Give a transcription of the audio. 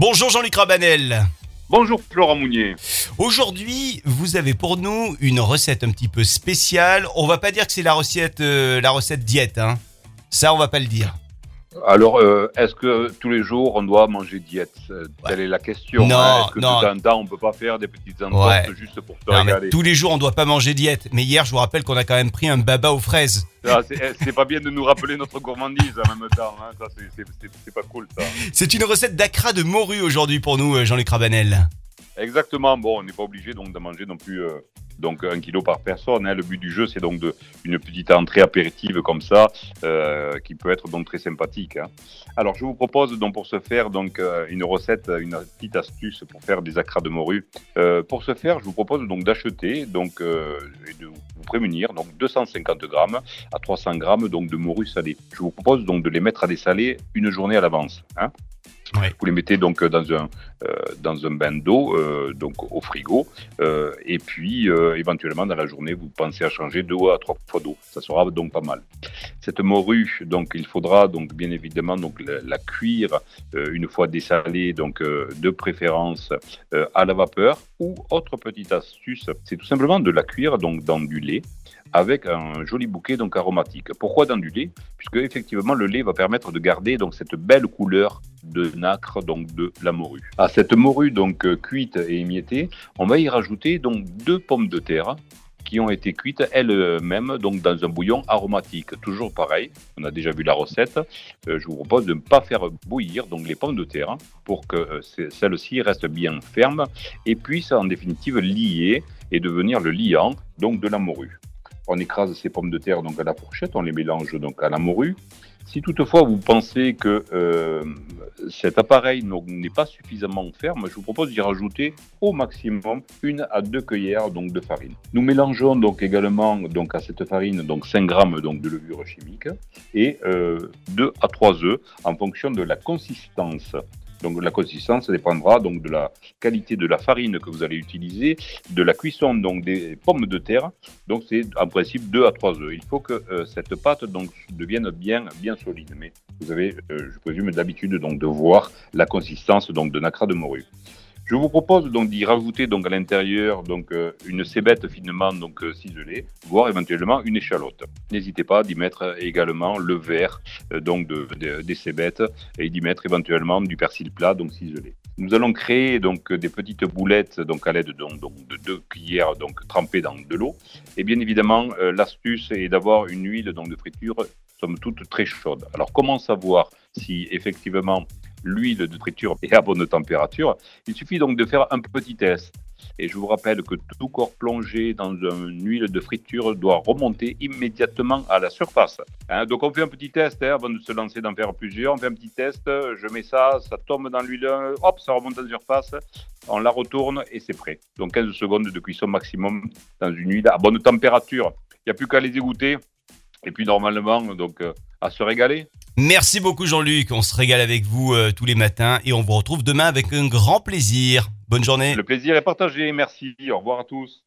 Bonjour Jean-Luc Rabanel. Bonjour Florent Mounier. Aujourd'hui, vous avez pour nous une recette un petit peu spéciale. On va pas dire que c'est la recette, euh, la recette diète, hein. Ça, on va pas le dire. Alors, euh, est-ce que tous les jours on doit manger diète? Euh, Telle est la question. Non, hein. Est-ce que non. de temps en temps on peut pas faire des petites entorses Ouais. juste pour se Non, régaler? tous les jours, on doit pas manger diète. Mais hier, je vous rappelle qu'on a quand même pris un baba aux fraises. Ah, c'est eh, c'est pas bien de nous rappeler notre gourmandise en même temps. hein. Ça, c'est- c'est- c'est c'est pas cool ça. C'est une recette d'acra de morue aujourd'hui pour nous, euh, Jean-Luc Rabanel. Exactement. Bon, on n'est pas obligé donc de manger non plus euh, donc un kilo par personne. hein. Le but du jeu, c'est donc de une petite entrée apéritive comme ça, euh, qui peut être donc très sympathique. hein. Alors, je vous propose donc pour ce faire donc euh, une recette, une petite astuce pour faire des acras de morue. Euh, pour ce faire, je vous propose donc d'acheter donc euh, et de vous prémunir donc 250 grammes à 300 grammes donc de morue salée. Je vous propose donc de les mettre à dessaler une journée à l'avance. hein. Vous les mettez donc dans un euh, dans un bain d'eau, euh, donc au frigo, euh, et puis euh, éventuellement dans la journée, vous pensez à changer deux à trois fois d'eau. Ça sera donc pas mal. Cette morue, donc il faudra donc bien évidemment la, cuire euh, une fois dessalée, donc euh, de préférence euh, à la vapeur. Ou autre petite astuce, c'est tout simplement de la cuire donc dans du lait avec un joli bouquet donc aromatique. Pourquoi dans du lait? Puisque effectivement le lait va permettre de garder donc cette belle couleur de nacre donc de la morue. À cette morue donc cuite et émiettée, on va y rajouter donc deux pommes de terre qui ont été cuites elles-mêmes donc dans un bouillon aromatique. Toujours pareil, on a déjà vu la recette. Euh, je vous propose de ne pas faire bouillir donc les pommes de terre pour que euh, celles-ci restent bien fermes et puissent en définitive lier et devenir le liant donc de la morue. On écrase ces pommes de terre donc à la fourchette, on les mélange donc à la morue. Si toutefois vous pensez que euh, cet appareil n'est pas suffisamment ferme, je vous propose d'y rajouter au maximum une à deux cuillères donc de farine. Nous mélangeons donc également donc à cette farine donc 5 grammes donc de levure chimique et euh, 2 à 3 œufs en fonction de la consistance. Donc la consistance dépendra donc de la qualité de la farine que vous allez utiliser, de la cuisson donc des pommes de terre. Donc c'est en principe 2 à 3 œufs. Il faut que euh, cette pâte donc devienne bien bien solide. Mais vous avez, euh, je présume d'habitude donc de voir la consistance donc de nacra de morue. Je vous propose donc d'y rajouter donc à l'intérieur donc euh, une cébette finement donc euh, ciselée, voire éventuellement une échalote. N'hésitez pas d'y mettre également le verre euh, donc de, de- des cébettes et d'y mettre éventuellement du persil plat donc ciselé. Nous allons créer donc des petites boulettes donc à l'aide donc, donc, de deux cuillères donc trempées dans de l'eau. Et bien évidemment, l'astuce est d'avoir une huile donc de friture somme toute très chaude. Alors comment savoir si effectivement l'huile de friture est à bonne température Il suffit donc de faire un petit test. Et je vous rappelle que tout corps plongé dans une huile de friture doit remonter immédiatement à la surface. Hein, donc on fait un petit test hein, avant de se lancer d'en faire plusieurs. On fait un petit test, je mets ça, ça tombe dans l'huile, hop, ça remonte à la surface. On la retourne et c'est prêt. Donc 15 secondes de cuisson maximum dans une huile à bonne température. Il n'y a plus qu'à les égoutter. Et puis normalement, donc euh, à se régaler. Merci beaucoup, Jean-Luc. On se régale avec vous euh, tous les matins et on vous retrouve demain avec un grand plaisir. Bonne journée. Le plaisir est partagé. Merci. Au revoir à tous.